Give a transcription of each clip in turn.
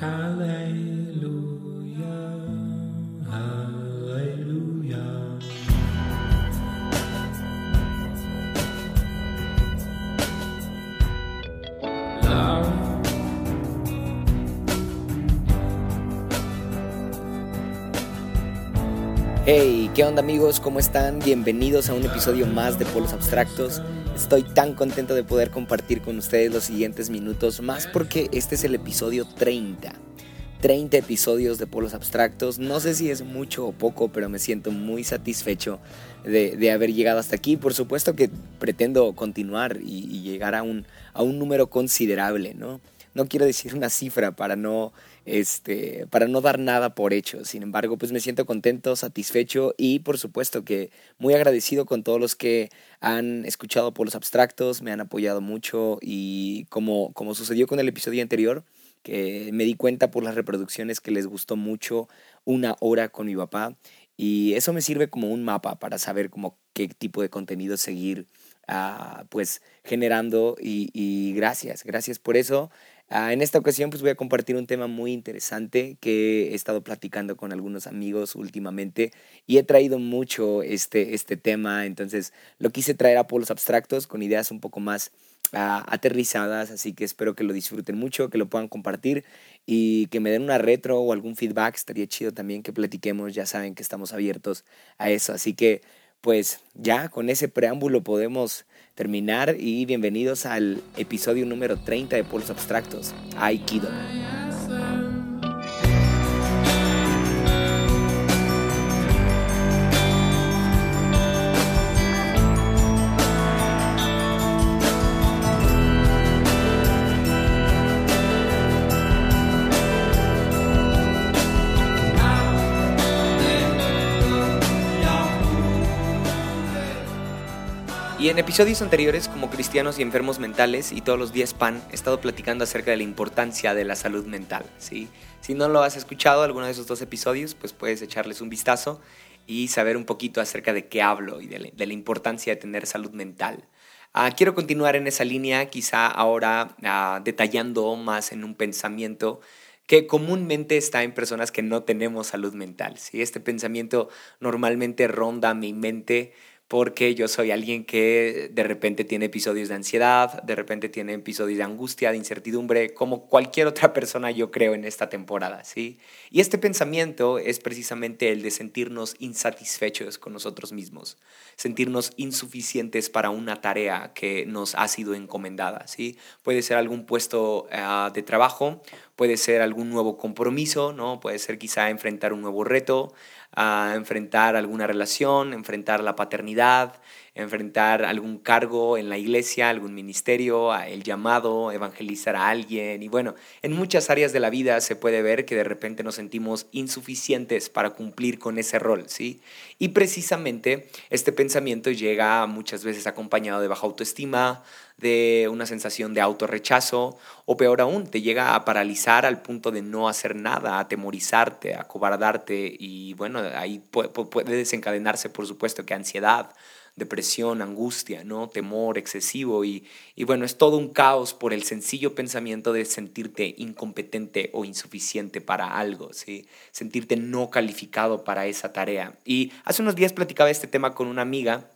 Hallelujah. Hey, ¿qué onda amigos? ¿Cómo están? Bienvenidos a un episodio más de Polos Abstractos. Estoy tan contento de poder compartir con ustedes los siguientes minutos, más porque este es el episodio 30. 30 episodios de Polos Abstractos. No sé si es mucho o poco, pero me siento muy satisfecho de, haber llegado hasta aquí. Por supuesto que pretendo continuar y, y llegar a un, a un número considerable, ¿no? No quiero decir una cifra para no este, para no dar nada por hecho. Sin embargo, pues me siento contento, satisfecho y por supuesto que muy agradecido con todos los que han escuchado por los abstractos, me han apoyado mucho y como, como sucedió con el episodio anterior, que me di cuenta por las reproducciones que les gustó mucho una hora con mi papá y eso me sirve como un mapa para saber como qué tipo de contenido seguir uh, pues generando y gracias, gracias por eso. Ah, en esta ocasión pues voy a compartir un tema muy interesante que he estado platicando con algunos amigos últimamente y he traído mucho este, este tema, entonces lo quise traer a polos abstractos con ideas un poco más ah, aterrizadas, así que espero que lo disfruten mucho, que lo puedan compartir y que me den una retro o algún feedback, estaría chido también que platiquemos, ya saben que estamos abiertos a eso, así que pues ya con ese preámbulo podemos terminar y bienvenidos al episodio número 30 de Polos Abstractos, Aikido. Y en episodios anteriores, como cristianos y enfermos mentales y todos los días pan, he estado platicando acerca de la importancia de la salud mental. ¿sí? Si no lo has escuchado, alguno de esos dos episodios, pues puedes echarles un vistazo y saber un poquito acerca de qué hablo y de la, importancia de tener salud mental. Ah, quiero continuar en esa línea, quizá ahora ah, detallando más en un pensamiento que comúnmente está en personas que no tenemos salud mental. ¿sí? Este pensamiento normalmente ronda mi mente porque yo soy alguien que de repente tiene episodios de ansiedad, de repente tiene episodios de angustia, de incertidumbre, como cualquier otra persona yo creo en esta temporada, ¿sí? Y este pensamiento es precisamente el de sentirnos insatisfechos con nosotros mismos, sentirnos insuficientes para una tarea que nos ha sido encomendada, ¿sí? Puede ser algún puesto ah, de trabajo, puede ser algún nuevo compromiso, ¿no? Puede ser quizá enfrentar un nuevo reto, a enfrentar alguna relación, enfrentar la paternidad, enfrentar algún cargo en la iglesia, algún ministerio, el llamado, evangelizar a alguien. Y bueno, en muchas áreas de la vida se puede ver que de repente nos sentimos insuficientes para cumplir con ese rol, ¿sí? Y precisamente este pensamiento llega muchas veces acompañado de baja autoestima, de una sensación de autorrechazo o peor aún, te llega a paralizar al punto de no hacer nada, a atemorizarte, a cobardarte y bueno, ahí puede desencadenarse por supuesto que ansiedad, depresión, angustia, ¿no? temor excesivo y, y, bueno, es todo un caos por el sencillo pensamiento de sentirte incompetente o insuficiente para algo, ¿sí? sentirte no calificado para esa tarea. Y hace unos días platicaba este tema con una amiga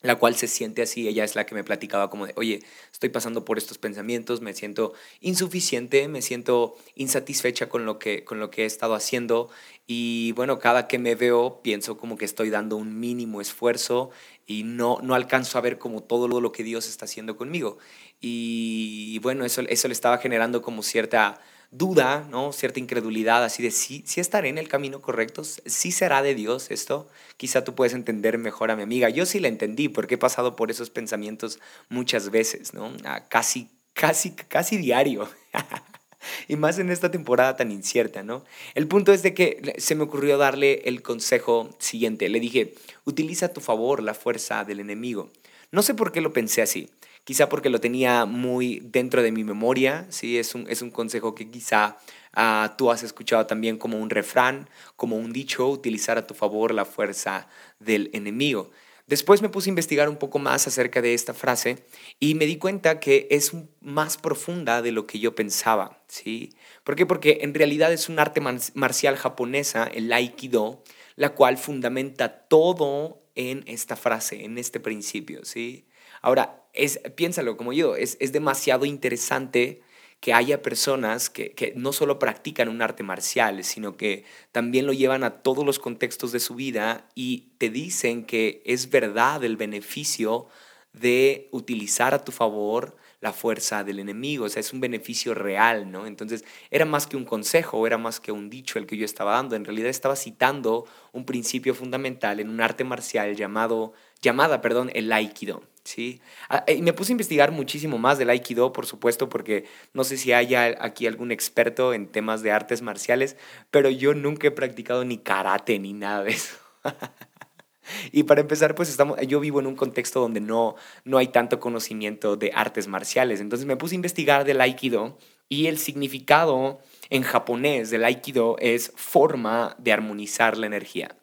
la cual se siente así, ella es la que me platicaba como de, oye, estoy pasando por estos pensamientos, me siento insuficiente, me siento insatisfecha con lo que, con lo que he estado haciendo y bueno, cada que me veo pienso como que estoy dando un mínimo esfuerzo y no, no alcanzo a ver como todo lo que Dios está haciendo conmigo. Y bueno, eso, eso le estaba generando como cierta duda, ¿no? Cierta incredulidad, así de si ¿sí, estaré en el camino correcto, sí será de Dios esto. Quizá tú puedes entender mejor a mi amiga. Yo sí la entendí porque he pasado por esos pensamientos muchas veces, ¿no? Casi, casi, casi diario. y más en esta temporada tan incierta, ¿no? El punto es de que se me ocurrió darle el consejo siguiente. Le dije, utiliza a tu favor la fuerza del enemigo. No sé por qué lo pensé así quizá porque lo tenía muy dentro de mi memoria, ¿sí? es, un, es un consejo que quizá ah, tú has escuchado también como un refrán, como un dicho, utilizar a tu favor la fuerza del enemigo. Después me puse a investigar un poco más acerca de esta frase y me di cuenta que es más profunda de lo que yo pensaba, ¿sí? ¿Por qué? Porque en realidad es un arte marcial japonesa, el Aikido, la cual fundamenta todo en esta frase, en este principio, ¿sí? Ahora, es, piénsalo como yo, es, es demasiado interesante que haya personas que, no solo practican un arte marcial, sino que también lo llevan a todos los contextos de su vida y te dicen que es verdad el beneficio de utilizar a tu favor la fuerza del enemigo, o sea, es un beneficio real, ¿no? Entonces, era más que un consejo, era más que un dicho el que yo estaba dando, en realidad estaba citando un principio fundamental en un arte marcial llamado, llamada, perdón, el Aikido, ¿sí? Ah, y me puse a investigar muchísimo más del Aikido, por supuesto, porque no sé si haya aquí algún experto en temas de artes marciales, pero yo nunca he practicado ni karate ni nada de eso. Y para empezar, pues estamos, yo vivo en un contexto donde no, no hay tanto conocimiento de artes marciales. Entonces me puse a investigar del aikido y el significado en japonés del aikido es forma de armonizar la energía.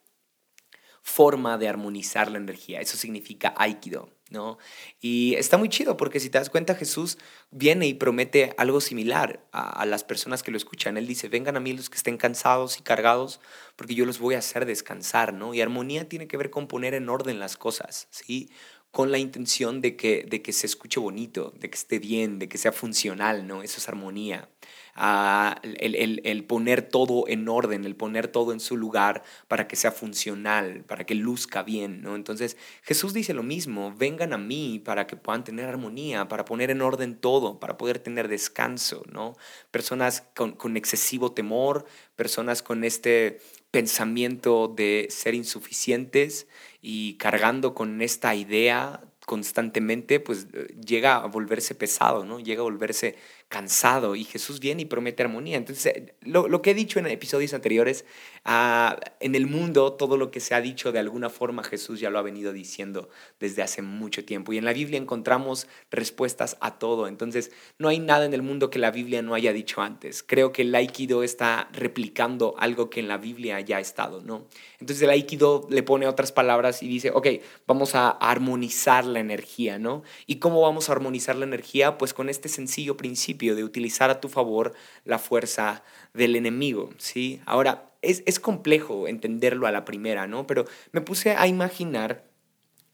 Forma de armonizar la energía. Eso significa aikido. ¿No? Y está muy chido porque si te das cuenta, Jesús viene y promete algo similar a, las personas que lo escuchan. Él dice, vengan a mí los que estén cansados y cargados, porque yo los voy a hacer descansar, ¿no? Y armonía tiene que ver con poner en orden las cosas, ¿sí? Con la intención de que, de que se escuche bonito, de que esté bien, de que sea funcional, ¿no? Eso es armonía el, poner todo en orden, el poner todo en su lugar para que sea funcional, para que luzca bien, ¿no? Entonces Jesús dice lo mismo, vengan a mí para que puedan tener armonía, para poner en orden todo, para poder tener descanso, ¿no? Personas con, con excesivo temor, personas con este pensamiento de ser insuficientes y cargando con esta idea constantemente, pues llega a volverse pesado, ¿no? Llega a volverse cansado y Jesús viene y promete armonía. Entonces, eh, lo, que he dicho en episodios anteriores, ah, en el mundo todo lo que se ha dicho de alguna forma Jesús ya lo ha venido diciendo desde hace mucho tiempo. Y en la Biblia encontramos respuestas a todo. Entonces, no hay nada en el mundo que la Biblia no haya dicho antes. Creo que el Aikido está replicando algo que en la Biblia ya ha estado, ¿no? Entonces el Aikido le pone otras palabras y dice, ok, vamos a armonizar la energía, ¿no? ¿Y cómo vamos a armonizar la energía? Pues con este sencillo principio de utilizar a tu favor la fuerza del enemigo, ¿sí? Ahora, es, es complejo entenderlo a la primera, ¿no? Pero me puse a imaginar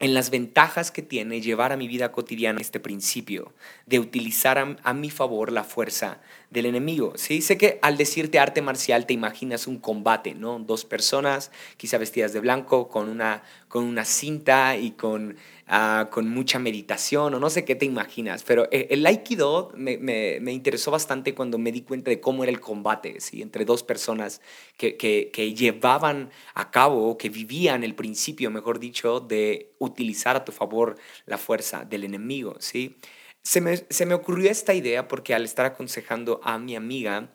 en las ventajas que tiene llevar a mi vida cotidiana este principio de utilizar a, mi favor la fuerza del enemigo. ¿sí? Sé que al decirte arte marcial te imaginas un combate, ¿no? Dos personas, quizá vestidas de blanco, con una, con una cinta y con Ah, con mucha meditación o no sé qué te imaginas, pero eh, el Aikido me, me, me, interesó bastante cuando me di cuenta de cómo era el combate ¿sí? entre dos personas que, que, que llevaban a cabo, que vivían el principio, mejor dicho, de utilizar a tu favor la fuerza del enemigo. ¿sí? Se me, se me ocurrió esta idea porque al estar aconsejando a mi amiga,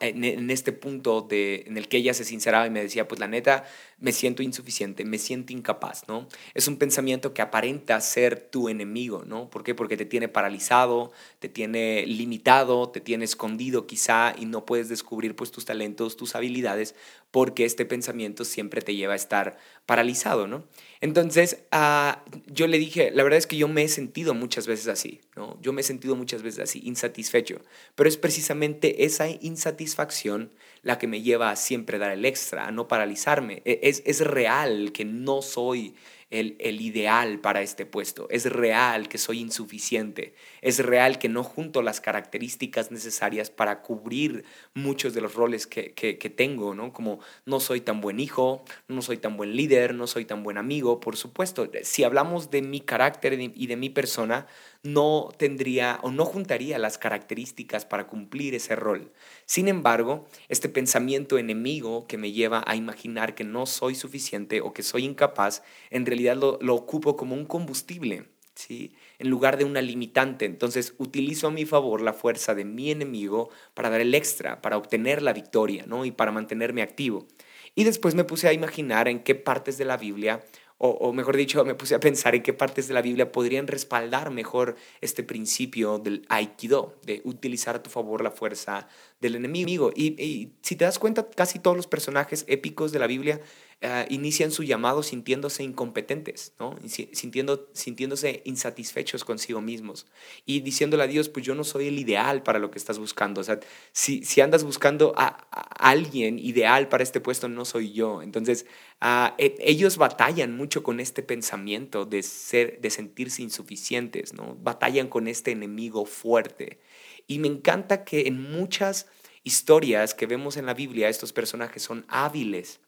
en, este punto de, en el que ella se sinceraba y me decía, pues la neta, me siento insuficiente, me siento incapaz, ¿no? Es un pensamiento que aparenta ser tu enemigo, ¿no? ¿Por qué? Porque te tiene paralizado, te tiene limitado, te tiene escondido quizá y no puedes descubrir pues tus talentos, tus habilidades, porque este pensamiento siempre te lleva a estar paralizado, ¿no? Entonces, uh, yo le dije, la verdad es que yo me he sentido muchas veces así, ¿no? Yo me he sentido muchas veces así, insatisfecho, pero es precisamente esa insatisfacción la que me lleva a siempre dar el extra, a no paralizarme. E, es, real que no soy el, ideal para este puesto. Es real que soy insuficiente. Es real que no junto las características necesarias para cubrir muchos de los roles que, tengo, ¿no? Como no soy tan buen hijo, no soy tan buen líder, no soy tan buen amigo. Por supuesto, si hablamos de mi carácter y de mi persona, no tendría o no juntaría las características para cumplir ese rol. Sin embargo, este pensamiento enemigo que me lleva a imaginar que no soy suficiente o que soy incapaz, en realidad lo, ocupo como un combustible. ¿Sí? en lugar de una limitante. Entonces utilizo a mi favor la fuerza de mi enemigo para dar el extra, para obtener la victoria ¿no? y para mantenerme activo. Y después me puse a imaginar en qué partes de la Biblia o, mejor dicho, me puse a pensar en qué partes de la Biblia podrían respaldar mejor este principio del aikido, de utilizar a tu favor la fuerza del enemigo. Y, y, si te das cuenta, casi todos los personajes épicos de la Biblia ah, inician su llamado sintiéndose incompetentes, ¿no? Sintiendo, sintiéndose insatisfechos consigo mismos y diciéndole a Dios, pues yo no soy el ideal para lo que estás buscando. O sea, si, si andas buscando a, alguien ideal para este puesto, no soy yo. Entonces, ah, e, ellos batallan mucho con este pensamiento de, ser, de sentirse insuficientes, ¿no? Batallan con este enemigo fuerte. Y me encanta que en muchas historias que vemos en la Biblia, estos personajes son hábiles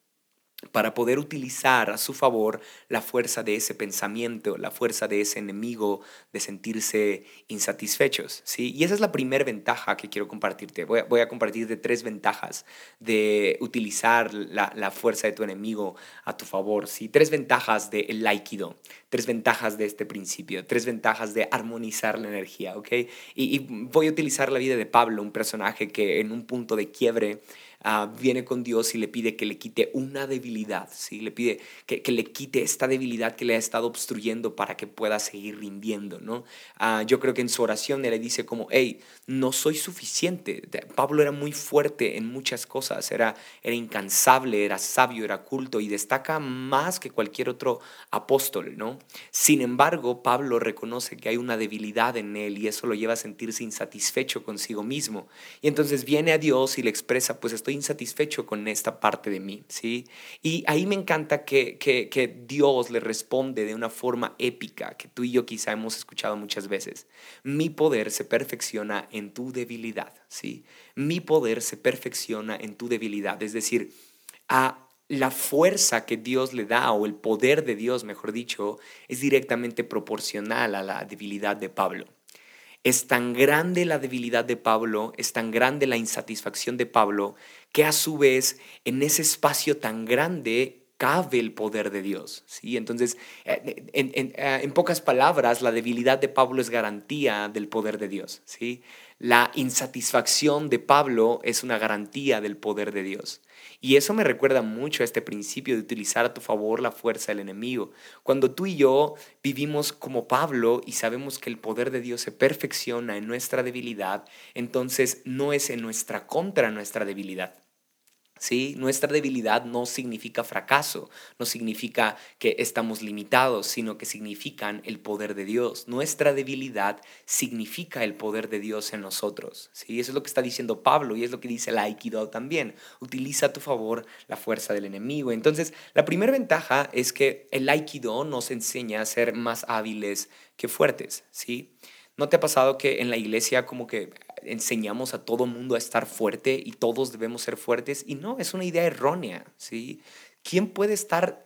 para poder utilizar a su favor la fuerza de ese pensamiento, la fuerza de ese enemigo de sentirse insatisfechos. ¿sí? Y esa es la primera ventaja que quiero compartirte. Voy a, voy a compartirte tres ventajas de utilizar la, fuerza de tu enemigo a tu favor. ¿sí? Tres ventajas del el Aikido, tres ventajas de este principio, tres ventajas de armonizar la energía. ¿okay? Y, y voy a utilizar la vida de Pablo, un personaje que en un punto de quiebre Ah, viene con Dios y le pide que le quite una debilidad, ¿sí? le pide que, le quite esta debilidad que le ha estado obstruyendo para que pueda seguir rindiendo. ¿no? Ah, yo creo que en su oración le dice como, hey, no soy suficiente. Pablo era muy fuerte en muchas cosas, era, era incansable, era sabio, era culto y destaca más que cualquier otro apóstol. ¿no? Sin embargo, Pablo reconoce que hay una debilidad en él y eso lo lleva a sentirse insatisfecho consigo mismo. Y entonces viene a Dios y le expresa, pues estoy insatisfecho con esta parte de mí, ¿sí? Y ahí me encanta que, que, Dios le responde de una forma épica, que tú y yo quizá hemos escuchado muchas veces. Mi poder se perfecciona en tu debilidad, ¿sí? Mi poder se perfecciona en tu debilidad, es decir, a la fuerza que Dios le da, o el poder de Dios, mejor dicho, es directamente proporcional a la debilidad de Pablo. Es tan grande la debilidad de Pablo, es tan grande la insatisfacción de Pablo, que a su vez en ese espacio tan grande cabe el poder de Dios. ¿sí? Entonces, eh, eh, en, pocas palabras, la debilidad de Pablo es garantía del poder de Dios. ¿sí? La insatisfacción de Pablo es una garantía del poder de Dios. Y eso me recuerda mucho a este principio de utilizar a tu favor la fuerza del enemigo. Cuando tú y yo vivimos como Pablo y sabemos que el poder de Dios se perfecciona en nuestra debilidad, entonces no es en nuestra contra nuestra debilidad. ¿Sí? Nuestra debilidad no significa fracaso, no significa que estamos limitados, sino que significan el poder de Dios. Nuestra debilidad significa el poder de Dios en nosotros, ¿sí? Eso es lo que está diciendo Pablo y es lo que dice el Aikido también. Utiliza a tu favor la fuerza del enemigo. Entonces, la primera ventaja es que el Aikido nos enseña a ser más hábiles que fuertes, ¿sí? ¿No te ha pasado que en la iglesia como que enseñamos a todo mundo a estar fuerte y todos debemos ser fuertes? Y no, es una idea errónea, ¿sí? ¿Quién puede estar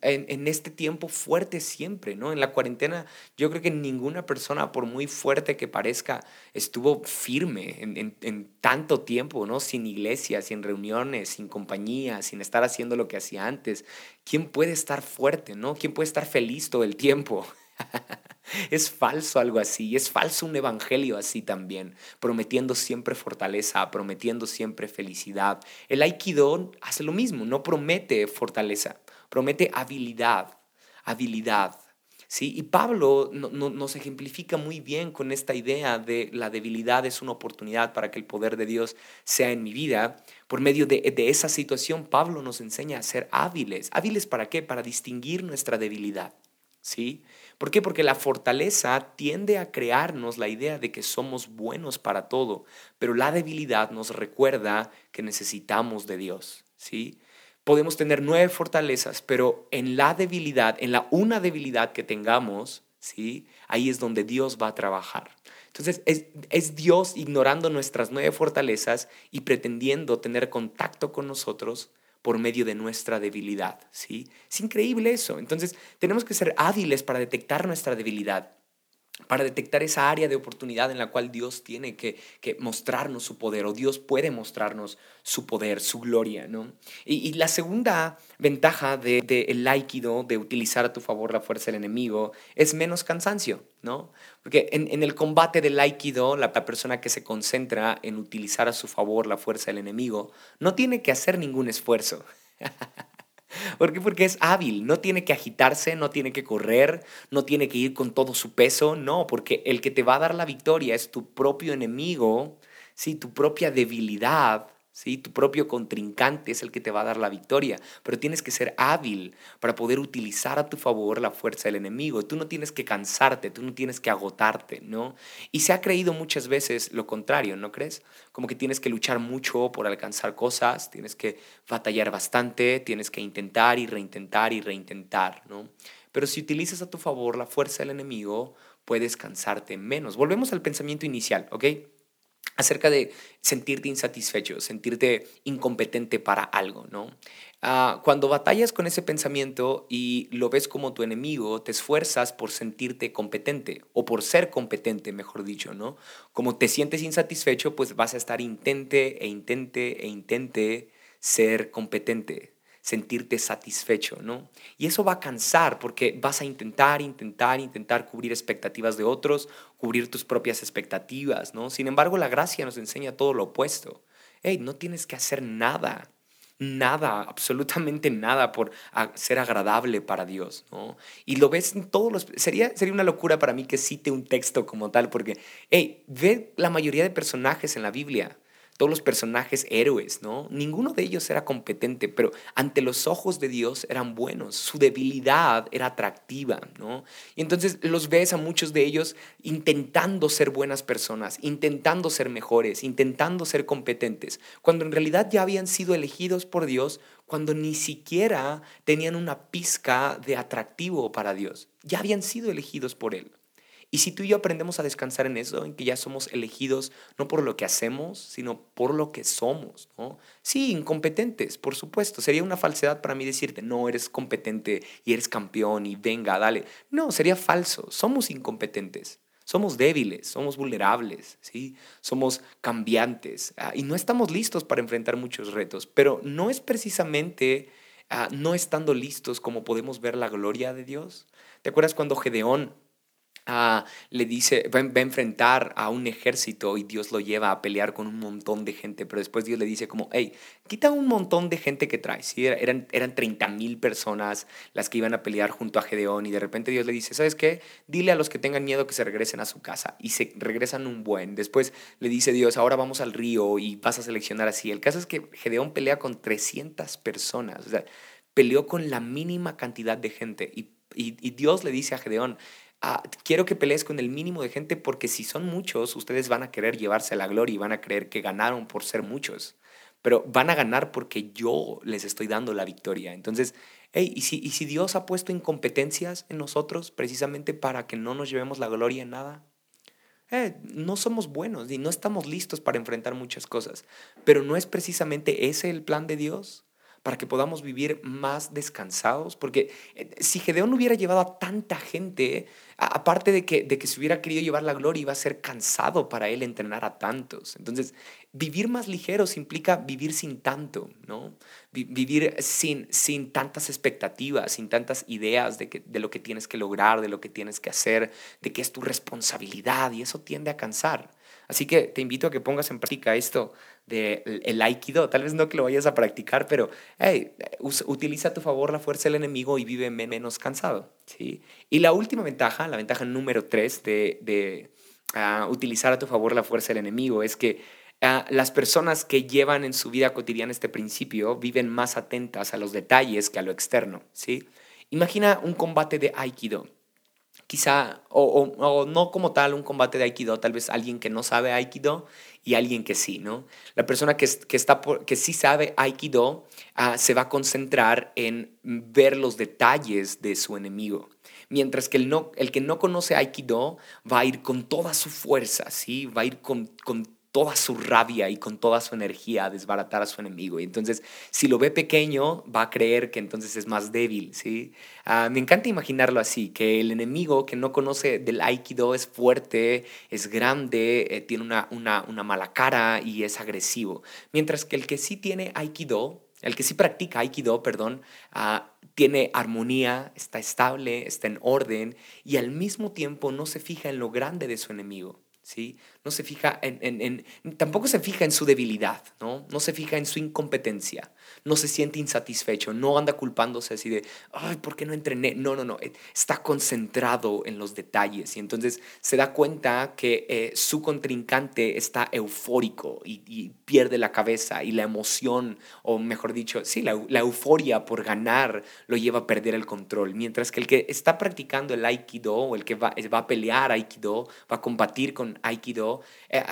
en, este tiempo fuerte siempre? ¿no? En la cuarentena yo creo que ninguna persona, por muy fuerte que parezca, estuvo firme en, en, tanto tiempo, ¿no? sin iglesia, sin reuniones, sin compañía, sin estar haciendo lo que hacía antes. ¿Quién puede estar fuerte? ¿no? ¿Quién puede estar feliz todo el tiempo? Es falso algo así, es falso un evangelio así también, prometiendo siempre fortaleza, prometiendo siempre felicidad. El aikido hace lo mismo, no promete fortaleza, promete habilidad, habilidad. ¿sí? Y Pablo nos ejemplifica muy bien con esta idea de la debilidad es una oportunidad para que el poder de Dios sea en mi vida. Por medio de, de esa situación, Pablo nos enseña a ser hábiles. ¿Hábiles para qué? Para distinguir nuestra debilidad. ¿sí? ¿Por qué? Porque la fortaleza tiende a crearnos la idea de que somos buenos para todo, pero la debilidad nos recuerda que necesitamos de Dios, ¿sí? Podemos tener nueve fortalezas, pero en la debilidad, en la una debilidad que tengamos, ¿sí? Ahí es donde Dios va a trabajar. Entonces es, es, Dios ignorando nuestras nueve fortalezas y pretendiendo tener contacto con nosotros por medio de nuestra debilidad, ¿sí? Es increíble eso. Entonces, tenemos que ser hábiles para detectar nuestra debilidad para detectar esa área de oportunidad en la cual Dios tiene que, mostrarnos su poder o Dios puede mostrarnos su poder, su gloria, ¿no? Y, la segunda ventaja del de, el aikido, de utilizar a tu favor la fuerza del enemigo, es menos cansancio, ¿no? Porque en, en el combate del aikido, la persona que se concentra en utilizar a su favor la fuerza del enemigo no tiene que hacer ningún esfuerzo. ¿Por qué? Porque es hábil, no tiene que agitarse, no tiene que correr, no tiene que ir con todo su peso, no, porque el que te va a dar la victoria es tu propio enemigo, ¿sí? tu propia debilidad, ¿sí? Tu propio contrincante es el que te va a dar la victoria, pero tienes que ser hábil para poder utilizar a tu favor la fuerza del enemigo. Tú no tienes que cansarte, tú no tienes que agotarte, ¿no? Y se ha creído muchas veces lo contrario, ¿no crees? Como que tienes que luchar mucho por alcanzar cosas, tienes que batallar bastante, tienes que intentar y reintentar y reintentar, ¿no? Pero si utilizas a tu favor la fuerza del enemigo, puedes cansarte menos. Volvemos al pensamiento inicial, ¿ok? Acerca de sentirte insatisfecho, sentirte incompetente para algo, ¿no? Ah, cuando batallas con ese pensamiento y lo ves como tu enemigo, te esfuerzas por sentirte competente o por ser competente, mejor dicho, ¿no? Como te sientes insatisfecho, pues vas a estar intente e intente e intente ser competente, sentirte satisfecho, ¿no? Y eso va a cansar porque vas a intentar, intentar, intentar cubrir expectativas de otros, cubrir tus propias expectativas, ¿no? Sin embargo, la gracia nos enseña todo lo opuesto. Hey, no tienes que hacer nada, nada, absolutamente nada por ser agradable para Dios, ¿no? Y lo ves en todos los... Sería, sería una locura para mí que cite un texto como tal, porque, hey, ve la mayoría de personajes en la Biblia todos los personajes héroes, ¿no? Ninguno de ellos era competente, pero ante los ojos de Dios eran buenos. Su debilidad era atractiva, ¿no? Y entonces los ves a muchos de ellos intentando ser buenas personas, intentando ser mejores, intentando ser competentes, cuando en realidad ya habían sido elegidos por Dios, cuando ni siquiera tenían una pizca de atractivo para Dios. Ya habían sido elegidos por Él. Y si tú y yo aprendemos a descansar en eso, en que ya somos elegidos no por lo que hacemos, sino por lo que somos, ¿no? Sí, incompetentes, por supuesto. Sería una falsedad para mí decirte, no, eres competente y eres campeón y venga, dale. No, sería falso. Somos incompetentes. Somos débiles, somos vulnerables, ¿sí? somos cambiantes ah, y no estamos listos para enfrentar muchos retos, pero no es precisamente ah, no estando listos como podemos ver la gloria de Dios. ¿Te acuerdas cuando Gedeón le dice, va, a enfrentar a un ejército y Dios lo lleva a pelear con un montón de gente, pero después Dios le dice como, hey, quita un montón de gente que traes. ¿sí? Eran, eran 30 mil personas las que iban a pelear junto a Gedeón y de repente Dios le dice, ¿sabes qué? Dile a los que tengan miedo que se regresen a su casa y se regresan un buen. Después le dice Dios, ahora vamos al río y vas a seleccionar así. El caso es que Gedeón pelea con 300 personas, o sea, peleó con la mínima cantidad de gente y, y Dios le dice a Gedeón, Quiero que pelees con el mínimo de gente porque si son muchos, ustedes van a querer llevarse la gloria y van a creer que ganaron por ser muchos. Pero van a ganar porque yo les estoy dando la victoria. Entonces, hey, ¿y si, ¿y si Dios ha puesto incompetencias en nosotros precisamente para que no nos llevemos la gloria en nada? Eh, no somos buenos y no estamos listos para enfrentar muchas cosas. Pero ¿no es precisamente ese el plan de Dios? Para que podamos vivir más descansados. Porque eh, si Gedeón hubiera llevado a tanta gente, aparte de que, de que se hubiera querido llevar la gloria, iba a ser cansado para él entrenar a tantos. Entonces, vivir más ligeros implica vivir sin tanto, ¿no? Vivir sin, sin tantas expectativas, sin tantas ideas de, que, de lo que tienes que lograr, de lo que tienes que hacer, de que es tu responsabilidad y eso tiende a cansar. Así que te invito a que pongas en práctica esto del el aikido. Tal vez no que lo vayas a practicar, pero hey, utiliza a tu favor la fuerza del enemigo y vive menos cansado. ¿sí? Y la última ventaja, la ventaja número tres de, de ah, utilizar a tu favor la fuerza del enemigo es que ah, las personas que llevan en su vida cotidiana este principio viven más atentas a los detalles que a lo externo. ¿sí? Imagina un combate de aikido quizá, o, no como tal un combate de Aikido, tal vez alguien que no sabe Aikido y alguien que sí, ¿no? La persona que, que, está que sí sabe Aikido ah, se va a concentrar en ver los detalles de su enemigo. Mientras que el, no, el que no conoce Aikido va a ir con toda su fuerza, ¿sí? Va a ir con, con toda su rabia y con toda su energía a desbaratar a su enemigo. Y entonces, si lo ve pequeño, va a creer que entonces es más débil, ¿sí? Ah, me encanta imaginarlo así, que el enemigo que no conoce del Aikido es fuerte, es grande, eh, tiene una, una, una mala cara y es agresivo. Mientras que el que sí tiene Aikido, el que sí practica Aikido, perdón, ah, tiene armonía, está estable, está en orden y al mismo tiempo no se fija en lo grande de su enemigo. ¿Sí? No se fija en, tampoco se fija en su debilidad, ¿no? No se fija en su incompetencia, no se siente insatisfecho, no anda culpándose así de, ay, ¿por qué no entrené? No, no, no, eh, está concentrado en los detalles y entonces se da cuenta que eh, su contrincante está eufórico y, pierde la cabeza y la emoción, o mejor dicho, sí, la, euforia por ganar lo lleva a perder el control, mientras que el que está practicando el aikido o el que va, va a pelear aikido, va a combatir con aikido, eh,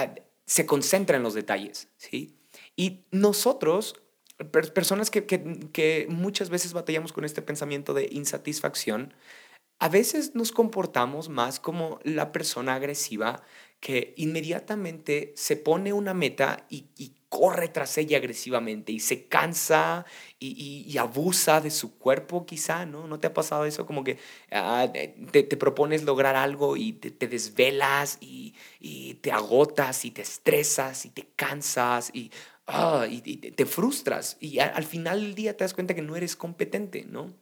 se concentra en los detalles, ¿sí? Y nosotros, personas que, muchas veces batallamos con este pensamiento de insatisfacción, a veces nos comportamos más como la persona agresiva que inmediatamente se pone una meta y, corre tras ella agresivamente y se cansa y, abusa de su cuerpo quizá, ¿no? ¿No te ha pasado eso? Como que ah, te, propones lograr algo y te, desvelas y, y, te agotas y te estresas y te cansas y Ah, y, te frustras y al final del día te das cuenta que no eres competente, ¿no?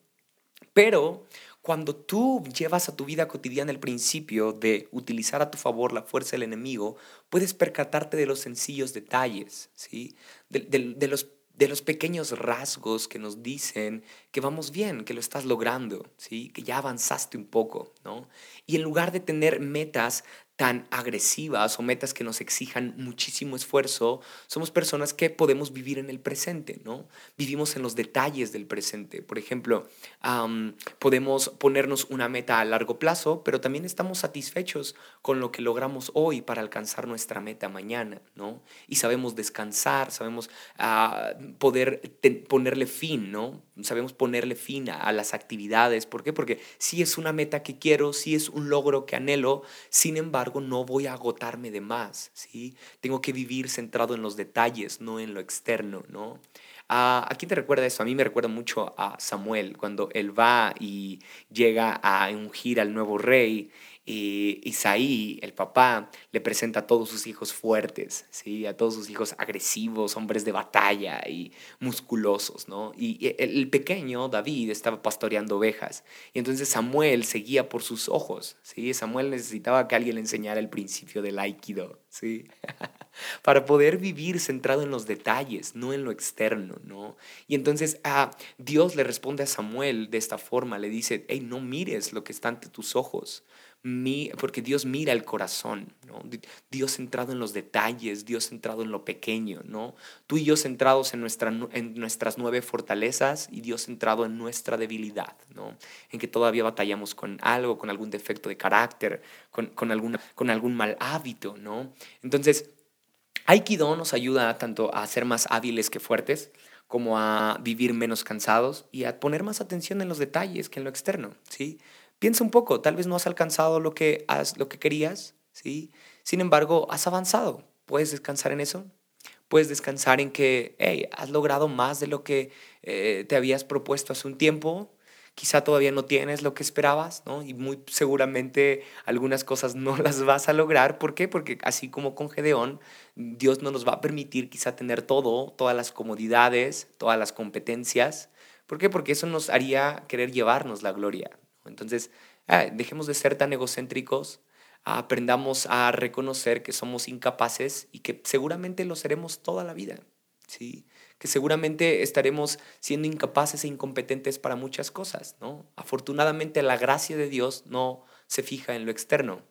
Pero cuando tú llevas a tu vida cotidiana el principio de utilizar a tu favor la fuerza del enemigo, puedes percatarte de los sencillos detalles, ¿sí? De, de, los, de los pequeños rasgos que nos dicen que vamos bien, que lo estás logrando, ¿sí? Que ya avanzaste un poco, ¿no? Y en lugar de tener metas tan agresivas o metas que nos exijan muchísimo esfuerzo, somos personas que podemos vivir en el presente, ¿no? Vivimos en los detalles del presente. Por ejemplo, podemos ponernos una meta a largo plazo, pero también estamos satisfechos con lo que logramos hoy para alcanzar nuestra meta mañana, ¿no? Y sabemos descansar, sabemos ah, poder ponerle fin, ¿no? Sabemos ponerle fin a, a las actividades. ¿Por qué? Porque si es una meta que quiero, si es un logro que anhelo, sin embargo, no voy a agotarme de más, ¿sí? Tengo que vivir centrado en los detalles, no en lo externo, ¿no? ¿A quién te recuerda eso? A mí me recuerda mucho a Samuel, cuando él va y llega a ungir al nuevo rey y Isaí, el papá, le presenta a todos sus hijos fuertes, ¿sí? a todos sus hijos agresivos, hombres de batalla y musculosos. ¿no? Y el pequeño, David, estaba pastoreando ovejas. Y entonces Samuel seguía por sus ojos. ¿sí? Samuel necesitaba que alguien le enseñara el principio del aikido. ¿sí? Para poder vivir centrado en los detalles, no en lo externo. ¿no? Y entonces ah, Dios le responde a Samuel de esta forma. Le dice, hey, no mires lo que está ante tus ojos porque Dios mira el corazón, ¿no? Dios centrado en los detalles, Dios centrado en lo pequeño, ¿no? Tú y yo centrados en, nuestra, en nuestras nueve fortalezas y Dios centrado en nuestra debilidad, ¿no? En que todavía batallamos con algo, con algún defecto de carácter, con, con, alguna, con algún mal hábito, ¿no? Entonces, Aikido nos ayuda tanto a ser más hábiles que fuertes, como a vivir menos cansados y a poner más atención en los detalles que en lo externo, ¿sí? Piensa un poco, tal vez no has alcanzado lo que, has, lo que querías, ¿sí? Sin embargo, has avanzado. ¿Puedes descansar en eso? Puedes descansar en que, hey, has logrado más de lo que eh, te habías propuesto hace un tiempo. Quizá todavía no tienes lo que esperabas, ¿no? Y muy seguramente algunas cosas no las vas a lograr. ¿Por qué? Porque así como con Gedeón, Dios no nos va a permitir quizá tener todo, todas las comodidades, todas las competencias. ¿Por qué? Porque eso nos haría querer llevarnos la gloria. Entonces, ah, dejemos de ser tan egocéntricos, aprendamos a reconocer que somos incapaces y que seguramente lo seremos toda la vida, ¿sí? que seguramente estaremos siendo incapaces e incompetentes para muchas cosas. ¿no? Afortunadamente la gracia de Dios no se fija en lo externo,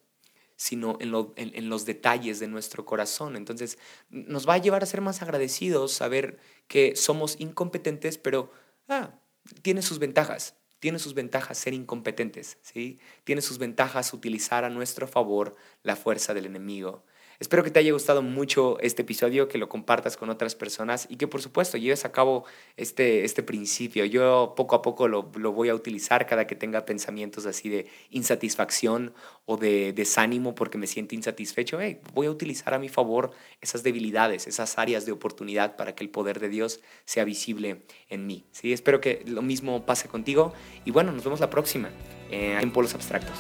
sino en, en, los detalles de nuestro corazón. Entonces nos va a llevar a ser más agradecidos, saber que somos incompetentes, pero ah, tiene sus ventajas tiene sus ventajas ser incompetentes, ¿sí? Tiene sus ventajas utilizar a nuestro favor la fuerza del enemigo. Espero que te haya gustado mucho este episodio, que lo compartas con otras personas y que por supuesto lleves a cabo este, este principio. Yo poco a poco lo, voy a utilizar cada que tenga pensamientos así de insatisfacción o de desánimo porque me siento insatisfecho. voy a utilizar a mi favor esas debilidades, esas áreas de oportunidad para que el poder de Dios sea visible en mí. ¿sí? Espero que lo mismo pase contigo y bueno, nos vemos la próxima en Polos Abstractos.